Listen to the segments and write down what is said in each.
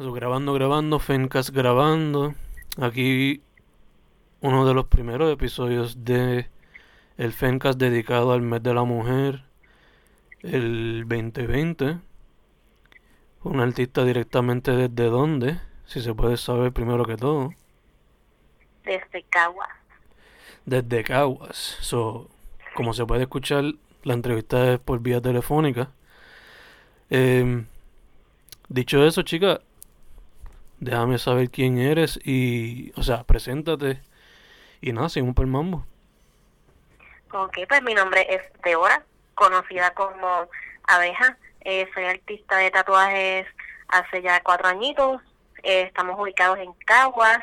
Grabando, grabando, Fencast grabando. Aquí uno de los primeros episodios de el Fencast dedicado al mes de la mujer, el 2020. Un artista directamente desde dónde, si se puede saber primero que todo. Desde Caguas. Desde Caguas. So, como se puede escuchar, la entrevista es por vía telefónica. Eh, dicho eso, chica, déjame saber quién eres y, o sea, preséntate y nada, sin un permambo. Ok, pues mi nombre es Deora, conocida como Abeja. Eh, soy artista de tatuajes hace ya cuatro añitos. Eh, estamos ubicados en Caguas.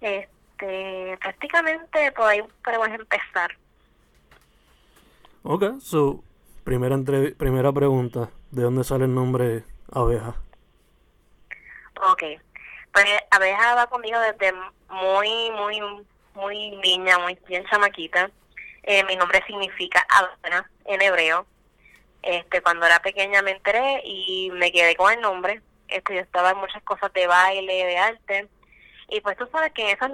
Este, prácticamente por ahí podemos empezar. Ok, so, primera, primera pregunta, ¿de dónde sale el nombre Abeja? Ok, pues Abeja va conmigo desde muy, muy, muy niña, muy bien chamaquita. Eh, mi nombre significa Abeja en hebreo. Este, cuando era pequeña me enteré y me quedé con el nombre. Este, yo estaba en muchas cosas de baile, de arte. Y pues tú sabes que en esos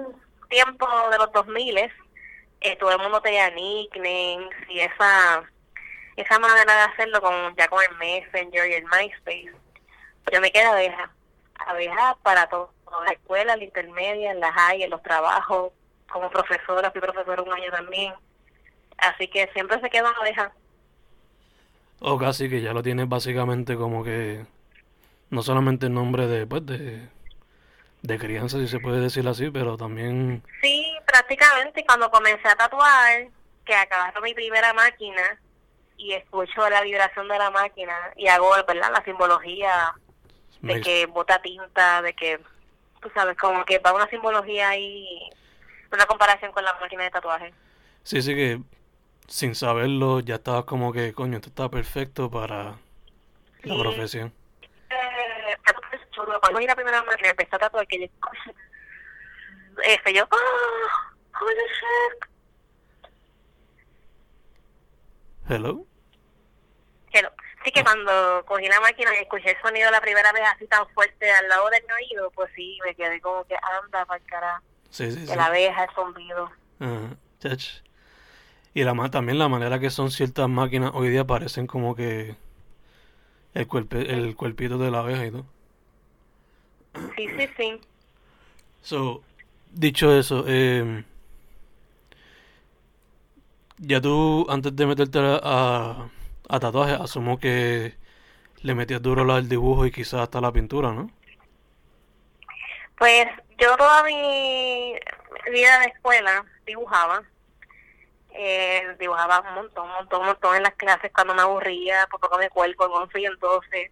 tiempos de los 2000 eh, todo el mundo tenía nicknames y esa esa manera de hacerlo con ya con el Messenger y el MySpace. Yo me quedé abeja, abeja para todo, la escuela, la intermedia, en la high, en los trabajos, como profesora, fui profesora un año también. Así que siempre se queda abeja. O casi que ya lo tienes básicamente como que no solamente el nombre de pues de de crianza, si se puede decir así, pero también... Sí, prácticamente cuando comencé a tatuar, que acabaron mi primera máquina y escucho la vibración de la máquina y hago, ¿verdad? La simbología de que bota tinta, de que, tú sabes, como que va una simbología ahí, una comparación con la máquina de tatuaje. Sí, sí que sin saberlo ya estabas como que, coño, esto está perfecto para la profesión. Eh, cuando vi la primera máquina empecé a tatuar que yo este yo oh, holy shit hello hello sí que cuando cogí la máquina y escuché el sonido la primera vez así tan fuerte al lado de mi oído pues sí me quedé como que anda para el carajo sí, sí, sí. la abeja el zumbido Ajá, chach. y la también la manera que son ciertas máquinas hoy día parecen como que el, cuerpe- el cuerpito de la abeja y todo sí sí sí So, dicho eso, eh, ya tú antes de meterte a, a, a tatuaje, asumo que le metías duro al dibujo y quizás hasta la pintura, ¿no? Pues yo toda mi vida de escuela dibujaba. Eh, dibujaba un montón, un montón, un montón en las clases cuando me aburría, por poco me cuelgo en 11 y en 12.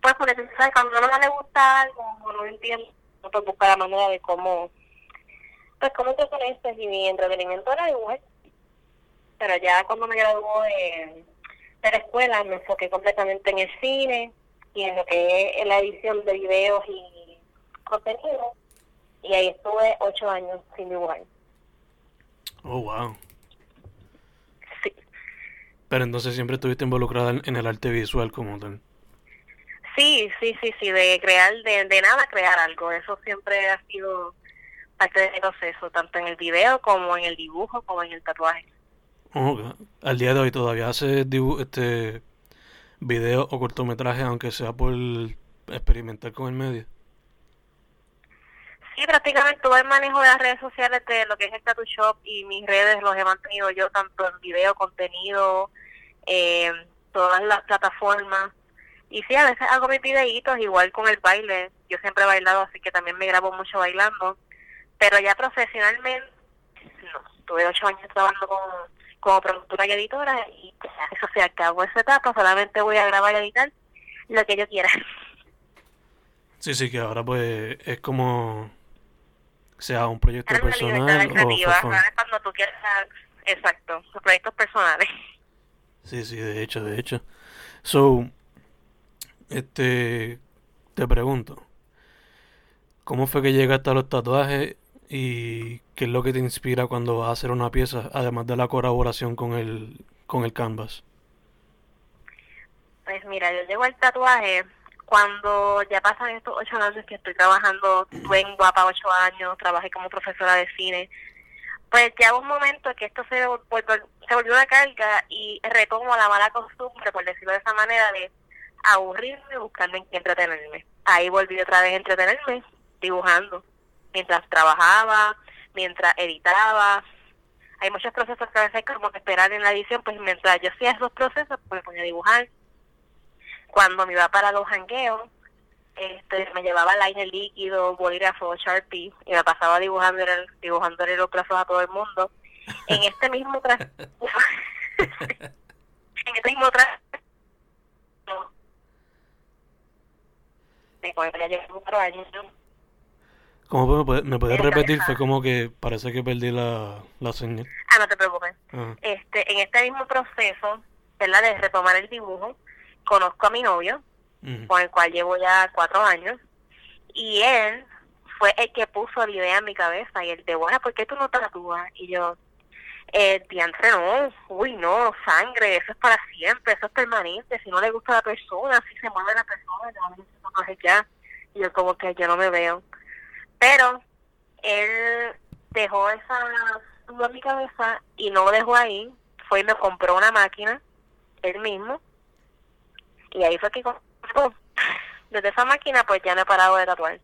Pues porque, tú ¿sabes? Cuando no le gusta algo no lo entiende, uno pues busca la manera de cómo, pues cómo te conectas y mi entretenimiento era dibujar. Pero ya cuando me graduó de, escuela me enfoqué completamente en el cine y en lo que es la edición de videos y contenido y ahí estuve ocho años sin dibujar. Oh, wow. Sí, Pero entonces siempre estuviste involucrada en, en el arte visual como tal. sí, sí, sí, sí, de crear, de, de nada crear algo, eso siempre ha sido parte del proceso, tanto en el video como en el dibujo, como en el tatuaje. Oh. Al día de hoy todavía dibu- este videos o cortometrajes, aunque sea por experimentar con el medio. Sí, prácticamente todo el manejo de las redes sociales de lo que es el Tattoo Shop y mis redes los he mantenido yo tanto en video, contenido, eh, todas las plataformas. Y sí, a veces hago mis videitos igual con el baile. Yo siempre he bailado, así que también me grabo mucho bailando. Pero ya profesionalmente, no. Tuve ocho años trabajando con, como productora y editora y ya eso se acabó esa etapa. Solamente voy a grabar y editar lo que yo quiera. Sí, sí, que ahora pues es como sea un proyecto Ahora personal o. Ahora es cuando tú quieras, exacto, tus proyectos personales. Sí, sí, de hecho, de hecho. So, este, te pregunto, ¿cómo fue que llegaste a los tatuajes y qué es lo que te inspira cuando vas a hacer una pieza, además de la colaboración con el, con el canvas? Pues mira, yo llego al tatuaje cuando ya pasan estos ocho años que estoy trabajando, estuve en Guapa ocho años, trabajé como profesora de cine, pues ya un momento que esto se, volvió, se volvió una carga y retomo la mala costumbre, por decirlo de esa manera, de aburrirme, buscarme en qué entretenerme. Ahí volví otra vez a entretenerme, dibujando, mientras trabajaba, mientras editaba. Hay muchos procesos que a veces como que esperar en la edición, pues mientras yo hacía esos procesos, pues me ponía a dibujar. Cuando me iba para los jangueos, este, me llevaba liner líquido, bolígrafo, Sharpie, y me pasaba dibujando dibujando los plazos a todo el mundo. En este mismo tras... en este mismo tras... ¿Cómo me, me puedes repetir? Fue como que parece que perdí la, la señal. Ah, no te preocupes. Este, en este mismo proceso, ¿verdad? De retomar el dibujo, conozco a mi novio, con el cual llevo ya cuatro años, y él fue el que puso la idea en mi cabeza, y él de, bueno, ¿por qué tú no tatúas? Y yo, eh, diantre no, uy no, sangre, eso es para siempre, eso es permanente, si no le gusta a la persona, si se mueve la persona, no ya, y yo como que yo no me veo. Pero él dejó esa duda en mi cabeza y no lo dejó ahí, fue y me compró una máquina, él mismo, y ahí fue que desde esa máquina pues ya no he parado de tatuar.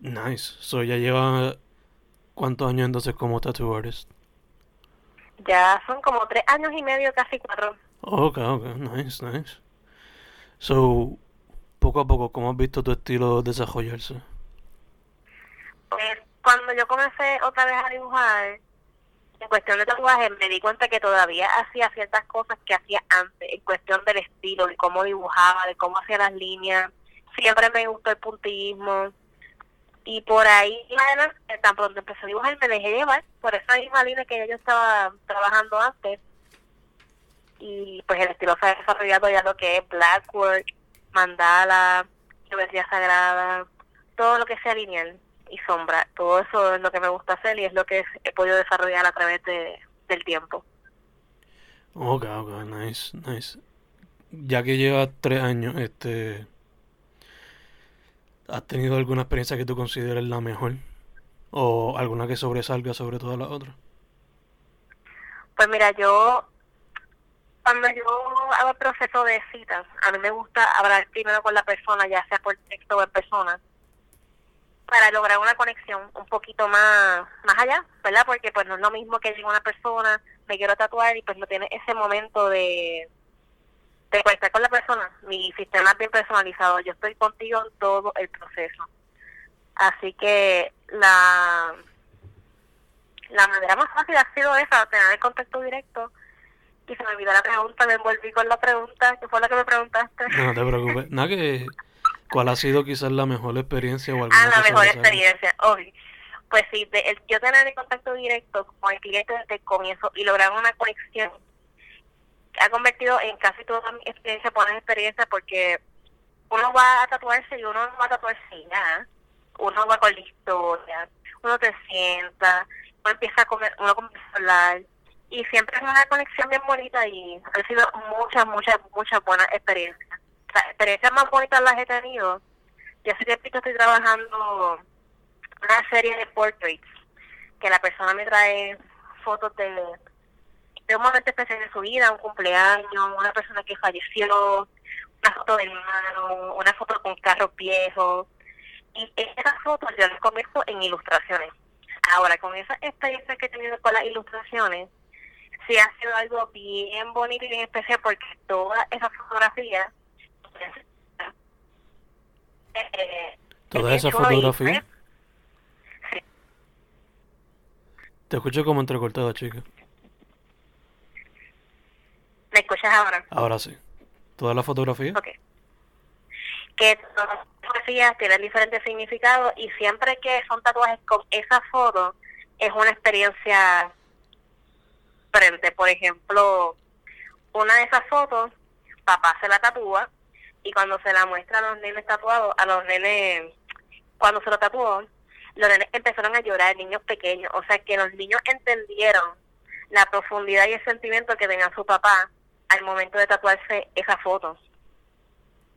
Nice. So ya lleva cuántos años entonces como tattoo artist? Ya son como tres años y medio, casi cuatro. Ok, ok, nice, nice. So, poco a poco, ¿cómo has visto tu estilo desarrollarse? Pues cuando yo comencé otra vez a dibujar, en cuestión de tatuaje, me di cuenta que todavía hacía ciertas cosas que hacía antes, en cuestión del estilo, de cómo dibujaba, de cómo hacía las líneas. Siempre me gustó el puntillismo. Y por ahí, tan pronto empecé a dibujar, me dejé llevar por esa misma línea que yo estaba trabajando antes. Y pues el estilo se ha desarrollado ya lo que es blackwork, mandala, geometría sagrada, todo lo que sea lineal y sombra. Todo eso es lo que me gusta hacer y es lo que he podido desarrollar a través de, del tiempo. Ok, ok, nice, nice. Ya que lleva tres años, este, ¿has tenido alguna experiencia que tú consideres la mejor? ¿O alguna que sobresalga sobre todas las otras? Pues mira, yo, cuando yo hago el proceso de citas, a mí me gusta hablar primero con la persona, ya sea por texto o en persona para lograr una conexión un poquito más más allá, ¿verdad? Porque pues no es lo mismo que llegue una persona, me quiero tatuar y pues no tiene ese momento de de conectar con la persona. Mi sistema es bien personalizado, yo estoy contigo en todo el proceso. Así que la la manera más fácil ha sido esa, tener el contacto directo. Y se me olvidó la pregunta, me envolví con la pregunta, que fue la que me preguntaste. No, te preocupes. Nada que ¿Cuál ha sido quizás la mejor experiencia o alguna Ah, la mejor experiencia, obvio. Pues sí, de, yo tener el contacto directo con el cliente desde el comienzo y lograr una conexión ha convertido en casi toda mi experiencia buena experiencia porque uno va a tatuarse y uno no va a tatuarse ya. Uno va con la historia, uno te sienta, uno empieza a comer, uno comienza a hablar y siempre es una conexión bien bonita y han sido muchas, muchas, muchas buenas experiencias las experiencias más bonitas las he tenido. Yo hace tiempo estoy trabajando una serie de portraits que la persona me trae fotos de, de un momento especial de su vida, un cumpleaños, una persona que falleció, una foto de hermano, una foto con carros viejos. Y esas fotos yo las convierto en ilustraciones. Ahora, con esa experiencia que he tenido con las ilustraciones, sí ha sido algo bien bonito y bien especial porque todas esas fotografías Toda esa fotografía. Te escucho como entrecortada, chica. ¿Me escuchas ahora? Ahora sí. ¿Toda la fotografía? Ok. Que todas las fotografías tienen diferentes significados y siempre que son tatuajes con esa foto es una experiencia frente. Por ejemplo, una de esas fotos, papá se la tatúa y cuando se la muestra a los nenes tatuados, a los nenes, cuando se lo tatuó, los nenes empezaron a llorar, niños pequeños, o sea que los niños entendieron la profundidad y el sentimiento que tenía su papá al momento de tatuarse esa foto.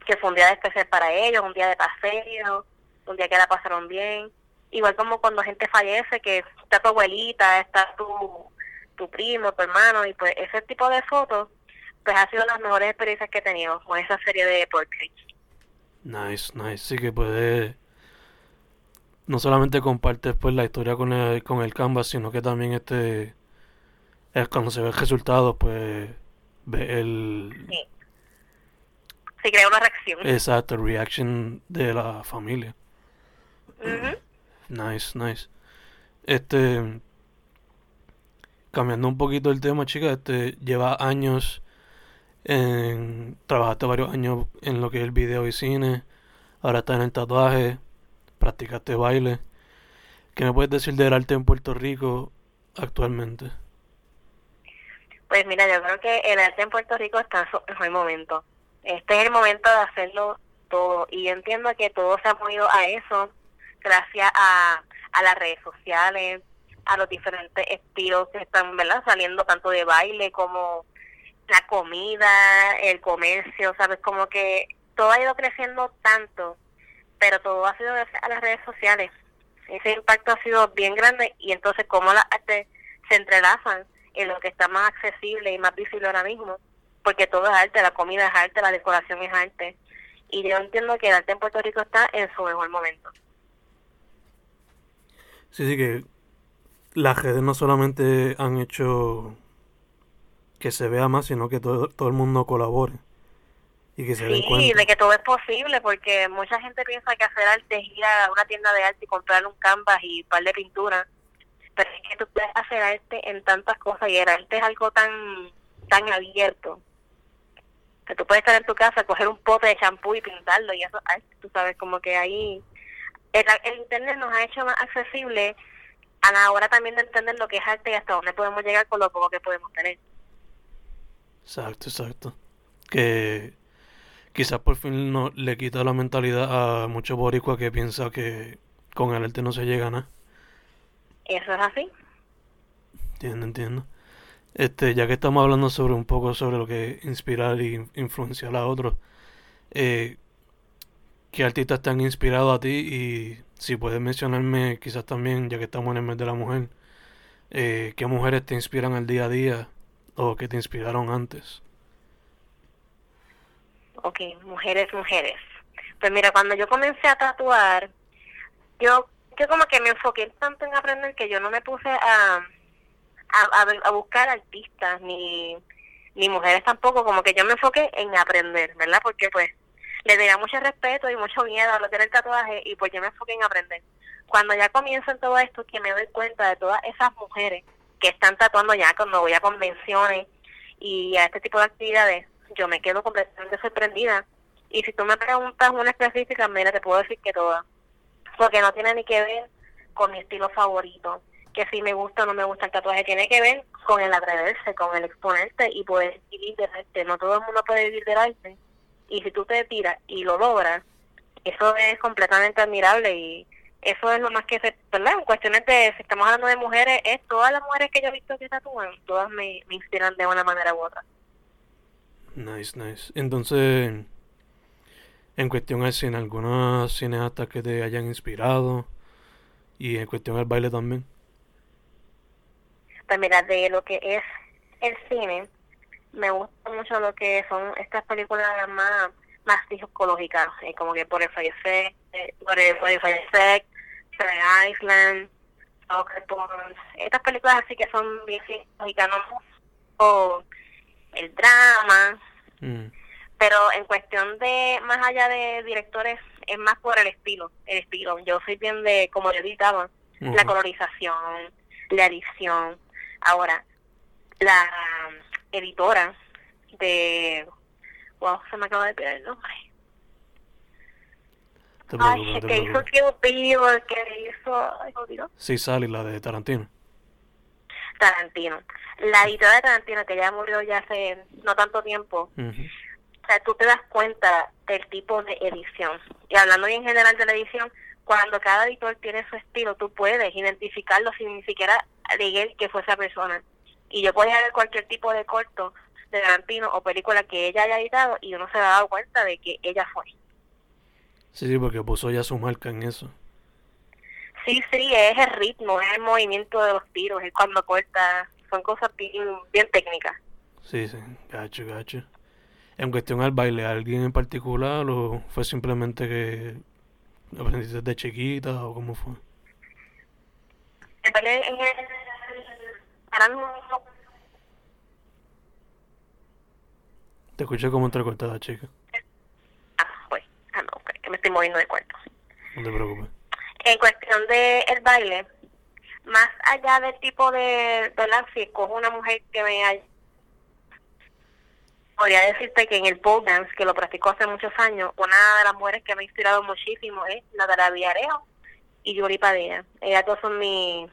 que fue un día especial para ellos, un día de paseo, un día que la pasaron bien. Igual como cuando gente fallece, que está tu abuelita, está tu, tu primo, tu hermano, y pues ese tipo de fotos, pues ha sido las mejores experiencias que he tenido con esa serie de portraits. Nice, nice. Sí que puede no solamente compartes pues la historia con el, con el canvas, sino que también este es cuando se ve el resultado, pues ve el Sí. Sí, crea una reacción. exacto, reaction de la familia. Nice, nice. Este cambiando un poquito el tema, chica, este lleva años en trabajaste varios años en lo que es el video y cine, ahora estás en el tatuaje, practicaste baile. ¿Qué me puedes decir del arte en Puerto Rico actualmente? Pues mira, yo creo que el arte en Puerto Rico está en su momento. Este es el momento de hacerlo todo. Y yo entiendo que todo se ha movido a eso gracias a, a las redes sociales, a los diferentes estilos que están saliendo tanto de baile como la comida, el comercio, ¿sabes? Como que todo ha ido creciendo tanto, pero todo ha sido gracias a las redes sociales. Ese impacto ha sido bien grande y entonces cómo las artes se entrelazan en lo que está más accesible y más visible ahora mismo, porque todo es arte, la comida es arte, la decoración es arte. Y yo entiendo que el arte en Puerto Rico está en su mejor momento. Sí, sí que las redes no solamente han hecho que se vea más, sino que todo, todo el mundo colabore y que se den Sí, cuenta. de que todo es posible, porque mucha gente piensa que hacer arte es ir a una tienda de arte y comprar un canvas y un par de pintura, pero es que tú puedes hacer arte en tantas cosas y el arte es algo tan tan abierto que tú puedes estar en tu casa, coger un pote de champú y pintarlo y eso tú sabes, como que ahí el, el internet nos ha hecho más accesible a la hora también de entender lo que es arte y hasta dónde podemos llegar con lo poco que podemos tener. Exacto, exacto. Que quizás por fin no le quita la mentalidad a muchos boricuas que piensa que con el arte no se llega a nada. Eso es así. Entiendo, entiendo. Este, ya que estamos hablando sobre un poco sobre lo que es inspirar y influenciar a otros, eh, ¿qué artistas te han inspirado a ti? Y si puedes mencionarme, quizás también, ya que estamos en el mes de la mujer, eh, ¿qué mujeres te inspiran al día a día o que te inspiraron antes? Ok, mujeres, mujeres. Pues mira, cuando yo comencé a tatuar, yo, yo como que me enfoqué tanto en aprender que yo no me puse a, a, buscar artistas ni, ni mujeres tampoco, como que yo me enfoqué en aprender, ¿verdad? Porque pues le tenía mucho respeto y mucho miedo a lo que era el tatuaje y pues yo me enfoqué en aprender. Cuando ya comienzo en todo esto, que me doy cuenta de todas esas mujeres que están tatuando ya cuando voy a convenciones y a este tipo de actividades, yo me quedo completamente sorprendida. Y si tú me preguntas una específica, mira, te puedo decir que todas. Porque no tiene ni que ver con mi estilo favorito. Que si me gusta o no me gusta el tatuaje, tiene que ver con el atreverse, con el exponerte y poder vivir del arte. No todo el mundo puede vivir del arte. Y si tú te tiras y lo logras, eso es completamente admirable y eso es lo más que se, ¿verdad? En cuestiones de, si estamos hablando de mujeres, es todas las mujeres que yo he visto que tatúan, todas me, me inspiran de una manera u otra. Nice, nice. Entonces, en cuestión al cine, ¿algunas cineastas que te hayan inspirado? Y en cuestión al baile también. Pues mira, de lo que es el cine, me gusta mucho lo que son estas películas más más psicológicas, eh, como que por el Effect, eh, por el por el Fire Island, Soccer estas películas así que son bien ¿no? o el drama, Mm, pero en cuestión de más allá de directores es más por el estilo, el estilo. Yo soy bien de como yo editaba, la colorización, la edición. Ahora, la editora de wow, se me acaba de pegar el nombre. Te Ay, preocupes, el te que hizo. Kill Bill, que hizo. Sí, Sally, la de Tarantino. Tarantino. La editora de Tarantino, que ya murió ya hace no tanto tiempo, Ujú. O sea, tú te das cuenta del tipo de edición. Y hablando en general de la edición, cuando cada editor tiene su estilo, tú puedes identificarlo sin ni siquiera leer que fue esa persona. Y yo podía ver cualquier tipo de corto de Tarantino o película que ella haya editado y uno se ha dado cuenta de que ella fue. Sí, sí, porque puso ya su marca en eso. Sí, sí, es el ritmo, es el movimiento de los tiros, es cuando corta, son cosas bien, bien técnicas. Sí, sí, gacho, gacho. En cuestión al baile, ¿alguien en particular o fue simplemente que aprendiste de chiquita o cómo fue? El baile es el... Te escuché como entrecortada, chica. Ah, pues, ah, no, ok, que me estoy moviendo de cuarto. No te preocupes. En cuestión de el baile, más allá del tipo de, ¿verdad? Si escojo una mujer que me. Podría decirte que en el pole dance, que lo practico hace muchos años, una de las mujeres que me ha inspirado muchísimo es Natalia Villarejo y Yuri Padilla. Ellas dos son mi,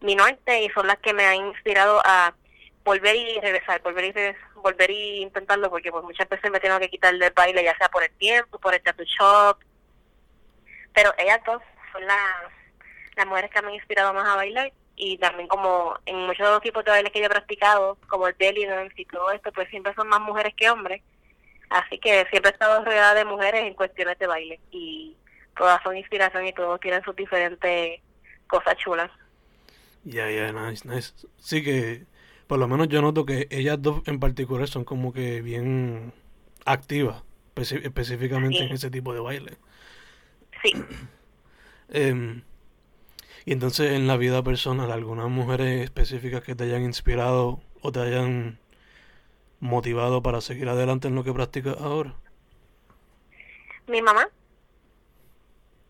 mi norte y son las que me han inspirado a volver y regresar, volver y volver y intentarlo porque pues muchas veces me tengo que quitar del baile ya sea por el tiempo, por el tattoo shop. Pero ellas dos son las, las mujeres que me han inspirado más a bailar y también como en muchos de los tipos de bailes que yo he practicado, como el belly dance y todo esto, pues siempre son más mujeres que hombres. Así que siempre he estado rodeada de mujeres en cuestiones de baile y todas son inspiración y todos tienen sus diferentes cosas chulas. Ya, ya, nice, nice. Sí que por lo menos yo noto que ellas dos en particular son como que bien activas, específicamente en ese tipo de baile. Sí. Em, y entonces en la vida personal, ¿algunas mujeres específicas que te hayan inspirado o te hayan motivado para seguir adelante en lo que practicas ahora? Mi mamá.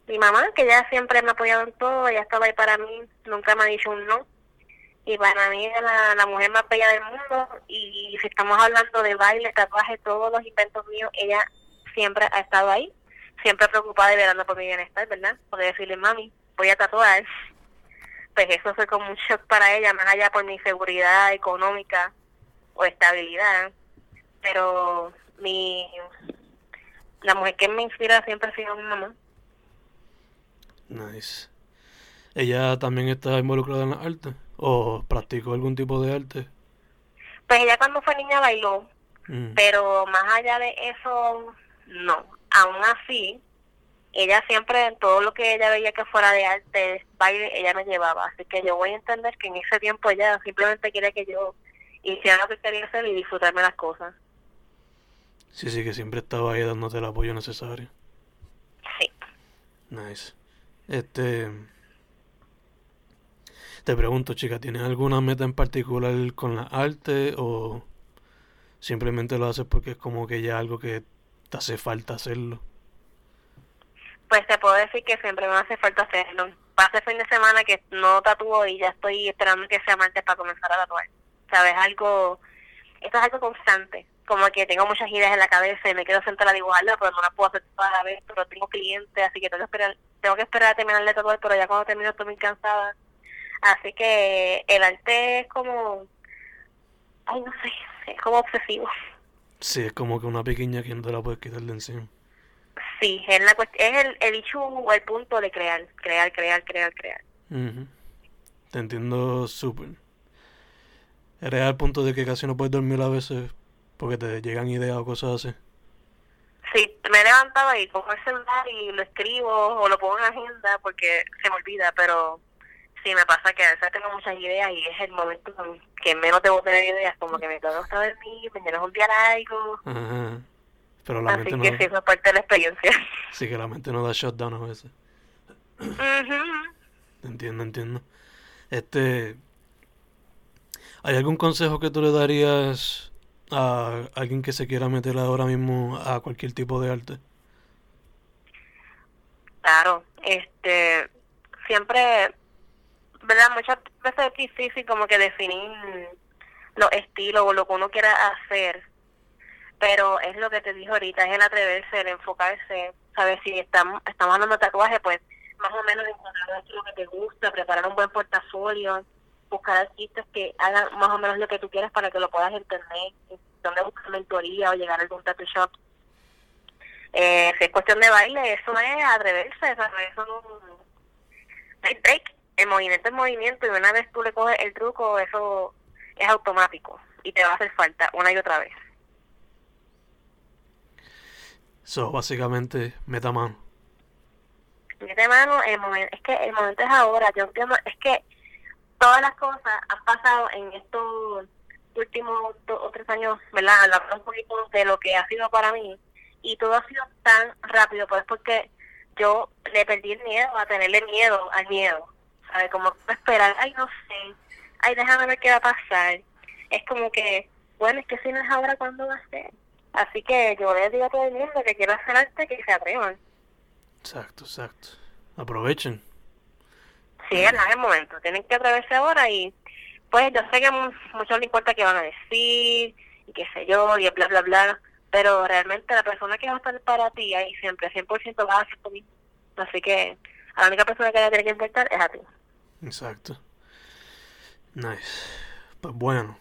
Mi mamá, que ya siempre me ha apoyado en todo, ella estaba ahí para mí, nunca me ha dicho un no y para mí es la, mujer más bella del mundo y si estamos hablando de baile, tatuaje, todos los inventos míos, ella siempre ha estado ahí, siempre preocupada y velando por mi bienestar, ¿verdad? Porque decirle, mami, voy a tatuar, pues eso fue como un shock para ella, más allá por mi seguridad económica o estabilidad, pero mi la mujer que me inspira siempre ha sido mi mamá. Nice. ¿Ella también está involucrada en la arte? ¿O practicó algún tipo de arte? Pues ella cuando fue niña bailó, mm. pero más allá de eso, no. Aún así, ella siempre, en todo lo que ella veía que fuera de arte, baile, ella me llevaba. Así que yo voy a entender que en ese tiempo ella simplemente quería que yo hiciera lo que quería hacer y disfrutarme las cosas. Sí, sí, que siempre estaba ahí dándote el apoyo necesario. Sí. Nice. Este. Te pregunto, chica, ¿tienes alguna meta en particular con la arte o simplemente lo haces porque es como que ya algo que te hace falta hacerlo? Pues te puedo decir que siempre me hace falta hacerlo. Pase fin de semana que no tatúo y ya estoy esperando que sea martes para comenzar a tatuar. ¿Sabes? Algo, esto es algo constante. Como que tengo muchas ideas en la cabeza y me quiero sentar a dibujarlas, pero no las puedo hacer toda la vez, pero tengo clientes, así que tengo que esperar, tengo que esperar a terminar de tatuar, pero ya cuando termino estoy muy cansada Así que el arte es como, ay, no sé, es como obsesivo. Sí, es como que una pequeña que no te la puedes quitar de encima. Sí, es, la es el, el hecho o el punto de crear, crear, crear, crear, crear. Te entiendo súper. Eres al punto de que casi no puedes dormir a veces porque te llegan ideas o cosas así. Sí, me he levantado y pongo el celular y lo escribo o lo pongo en agenda porque se me olvida, pero sí me pasa que a veces tengo muchas ideas y es el momento que menos debo tener ideas, como que me quedo hasta dormir, mañana es un día largo. Ajá. Pero la Así mente que no... sí, eso es parte de la experiencia. Sí, que la mente no da shutdown a veces. mhm Entiendo, entiendo. Este... ¿Hay algún consejo que tú le darías a alguien que se quiera meter ahora mismo a cualquier tipo de arte? Claro, este... Siempre ¿verdad? Muchas veces es difícil como que definir los estilos o lo que uno quiera hacer, pero es lo que te dije ahorita, es el atreverse, el enfocarse, ¿sabes? Si estamos, estamos hablando de tatuaje, pues más o menos encontrar lo que te gusta, preparar un buen portafolio, buscar artistas que hagan más o menos lo que tú quieras para que lo puedas entender, donde buscar mentoría o llegar a algún tattoo shop. Eh, si es cuestión de baile, eso es atreverse. Eso no, hay break el movimiento es movimiento y una vez tú le coges el truco, eso es automático. y te va a hacer falta una y otra vez. So, básicamente, meta mano. Mete mano, el momento, es que el momento es ahora, yo entiendo, es que todas las cosas han pasado en estos últimos dos o tres años, ¿verdad? Hablar un poquito de lo que ha sido para mí y todo ha sido tan rápido, pues porque yo le perdí el miedo a tenerle miedo al miedo, ¿sabes? Como esperar, ay, no sé, ay, déjame ver qué va a pasar. Es como que, bueno, es que si no es ahora, ¿cuándo va a ser? Así que yo les digo a todo el mundo que quiera hacer arte que se atrevan. Exacto, exacto. Aprovechen. Sí, es el momento. Tienen que atreverse ahora y pues yo sé que a muchos les importa qué van a decir y qué sé yo y bla, bla, bla. Pero realmente la persona que va a estar para ti ahí siempre, 100% va a ser tú mismo. Así que a la única persona que le tiene que importar es a ti. Exacto. Nice. Pues bueno,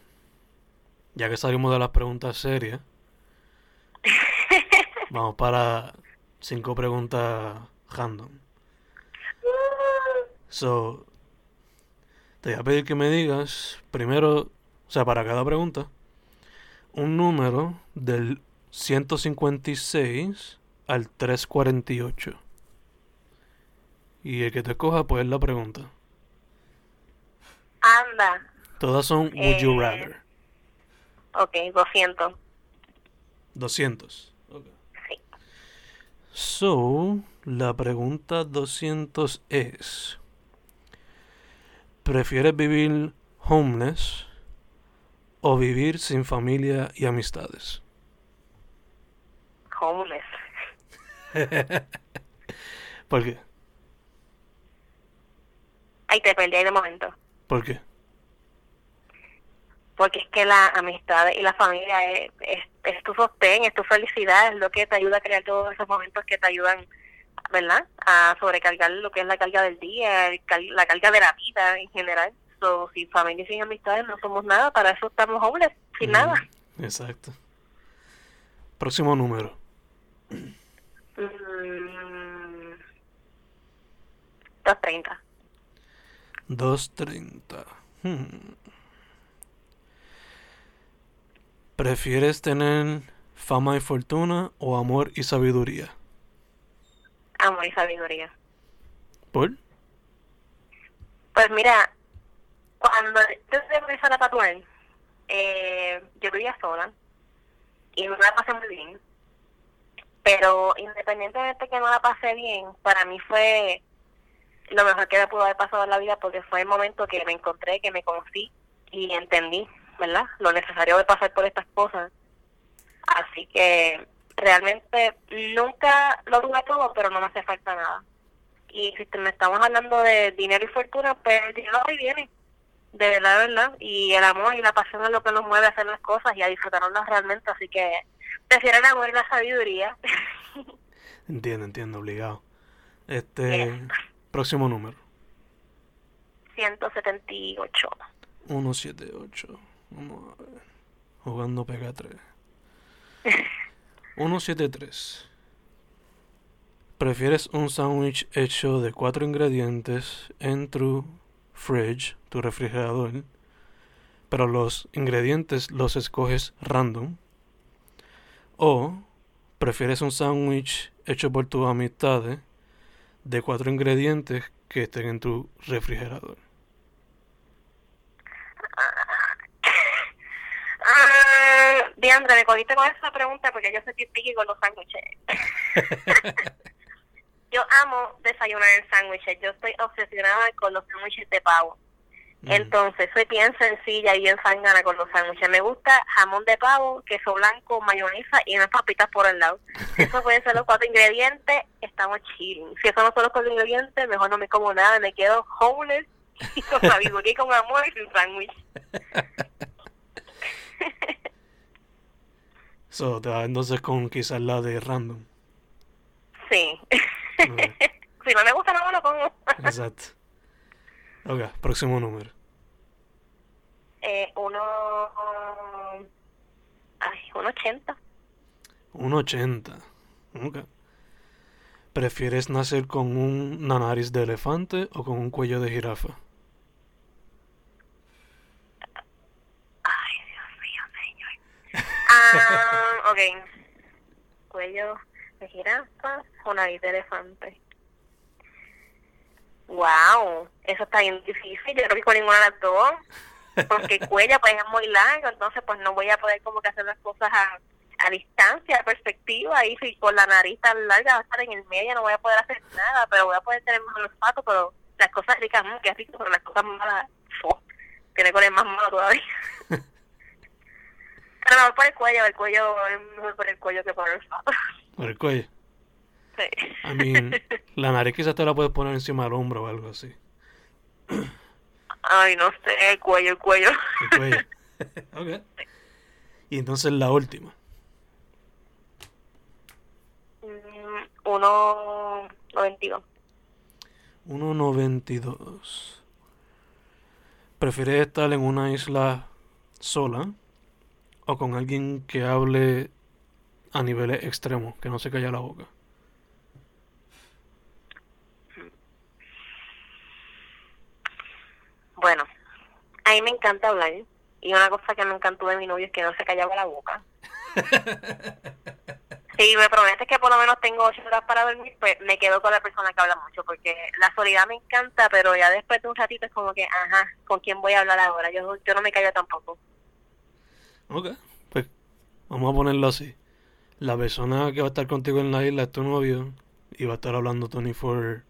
ya que salimos de las preguntas serias, vamos para cinco preguntas random. So, te voy a pedir que me digas, primero, o sea, para cada pregunta, un número del 156 al 348. Y el que te coja, pues la pregunta. Anda. Todas son Would You Rather. Ok, 200. 200. Okay. Sí. So, la pregunta 200 es, ¿prefieres vivir homeless o vivir sin familia y amistades? Homeless. ¿Por qué? Ahí te perdí ahí de momento. ¿Por qué? Porque es que la amistad y la familia es, es, tu sostén, es tu felicidad, es lo que te ayuda a crear todos esos momentos que te ayudan, ¿verdad? A sobrecargar lo que es la carga del día, la carga de la vida en general. So, sin familia y sin amistades no somos nada, para eso estamos jóvenes, sin nada. Exacto. Próximo número. Mm, 230. 230. Hmm. ¿Prefieres tener fama y fortuna o amor y sabiduría? Amor y sabiduría. ¿Por? Pues mira, cuando yo empezar a tatuar, eh, yo vivía sola y no la pasé muy bien. Pero independientemente de que no la pasé bien, para mí fue lo mejor que me pudo haber pasado en la vida porque fue el momento que me encontré, que me conocí y entendí, ¿verdad? Lo necesario de pasar por estas cosas. Así que realmente nunca lo tuve todo, pero no me hace falta nada. Y si me estamos hablando de dinero y fortuna, pues el dinero ahí viene. De verdad, de verdad. Y el amor y la pasión es lo que nos mueve a hacer las cosas y a disfrutarlas realmente. Así que prefiero el amor y la sabiduría. entiendo, entiendo, obligado. Este. Próximo número. 178. 178. Vamos a ver. Jugando Pega 3. 173. ¿Prefieres un sándwich hecho de cuatro ingredientes en tu fridge, tu refrigerador, pero los ingredientes los escoges random? ¿O prefieres un sándwich hecho por tus amistades de cuatro ingredientes que estén en tu refrigerador? Diandra, me cogiste con esa pregunta porque yo soy piqui con los sándwiches. yo amo desayunar en sándwiches. Yo estoy obsesionada con los sándwiches de pavo. Mm. Entonces, soy bien sencilla y bien sangana con los sándwiches. Me gusta jamón de pavo, queso blanco, mayonesa y unas papitas por el lado. Eso pueden ser los cuatro ingredientes, estamos chilling. Si esos no son los cuatro ingredientes, mejor no me como nada, me quedo homeless y con sabiduría y con amor y sin sándwich. so, te vas entonces con quizás la de random. Sí. si no me gusta, no me lo como. Exacto. Ok, próximo número. Eh, uno... Ay, un 80. Un 80. Ok. ¿Prefieres nacer con una nariz de elefante o con un cuello de jirafa? Ay, Dios mío. Ah, ok. Cuello de jirafa o nariz de elefante. Wow, eso está bien difícil. Yo no vi con ninguna de las dos. Porque el cuello pues es muy largo, entonces pues no voy a poder como que hacer las cosas a, a distancia, a perspectiva. Y si con la nariz tan larga va a estar en el medio, no voy a poder hacer nada, pero voy a poder tener más olfato, pero las cosas ricas, mmm, qué rico, pero las cosas malas, ¡fo! tiene el más malo todavía. pero mejor por el cuello, el cuello es mejor por el cuello que por el olfato. Por el cuello. Sí. I mean, la nariz quizás te la puedes poner encima del hombro o algo así. Ay, no sé, el cuello, el cuello. El cuello. ok. Y entonces la última. Mm, Uno noventa 1.92. ¿Prefieres estar en una isla sola o con alguien que hable a niveles extremos, que no se calla la boca? Bueno, a mí me encanta hablar. Y una cosa que me encantó de mi novio es que no se callaba la boca. Si me prometes que por lo menos tengo ocho horas para dormir, pues me quedo con la persona que habla mucho, porque la soledad me encanta, pero ya después de un ratito es como que, ajá, ¿con quién voy a hablar ahora? Yo, yo no me callo tampoco. Ok, pues vamos a ponerlo así. La persona que va a estar contigo en la isla es tu novio y va a estar hablando 24,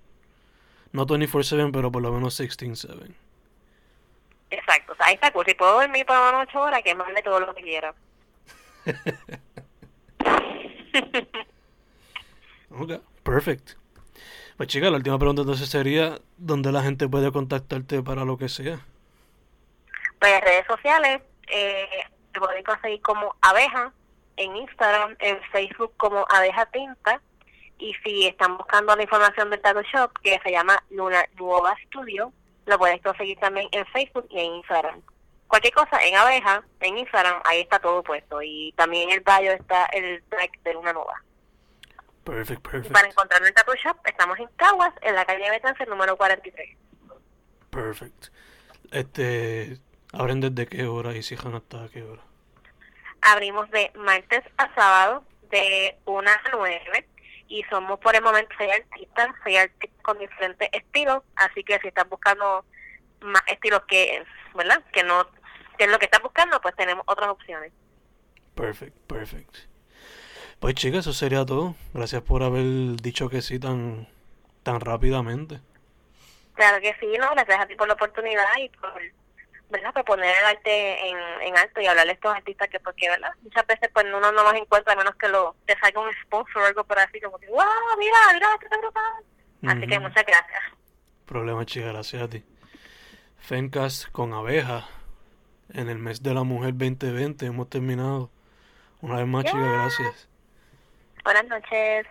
no 24/7, pero por lo menos 16/7. Exacto, o sea, ahí está cool. Si puedo dormir por ocho horas, que mande todo lo que quiera. Ok, perfect. Pues chica, la última pregunta entonces sería, ¿dónde la gente puede contactarte para lo que sea? Pues en redes sociales, eh, te pueden conseguir como abeja, en Instagram, en Facebook como abeja tinta, y si están buscando la información del tattoo shop, que se llama Luna Nueva Studio, lo puedes conseguir también en Facebook y en Instagram. Cualquier cosa en abeja, en Instagram, ahí está todo puesto, y también en el bio está el tag de Luna Nueva. Perfect, Y para perfect, encontrarme en Tattoo Shop, estamos en Caguas, en la calle Betance, número 43. perfect. Este, ¿abren desde qué hora y cierran hasta qué hora? Abrimos de martes a sábado de 1 a 9 y somos por el momento seis artistas, seis artistas con diferentes estilos, así que si estás buscando más estilos que, ¿verdad? Que no, que es lo que estás buscando, pues tenemos otras opciones. Perfect, perfect. Pues chicas, eso sería todo. Gracias por haber dicho que sí tan, tan rápidamente. Claro que sí, ¿no? Gracias a ti por la oportunidad y por, ¿verdad? Por poner el arte en, en alto y hablarle a estos artistas que, porque, ¿verdad? Muchas veces pues uno no los encuentra a menos que lo, te salga un sponsor o algo por así, como que, wow, mira, mira, qué brutal. Así que muchas gracias. Problema, chica, gracias a ti. Fencast con abeja. En el mes de la mujer 2020 hemos terminado. Una vez más, chica, Yeah. gracias. Buenas noches.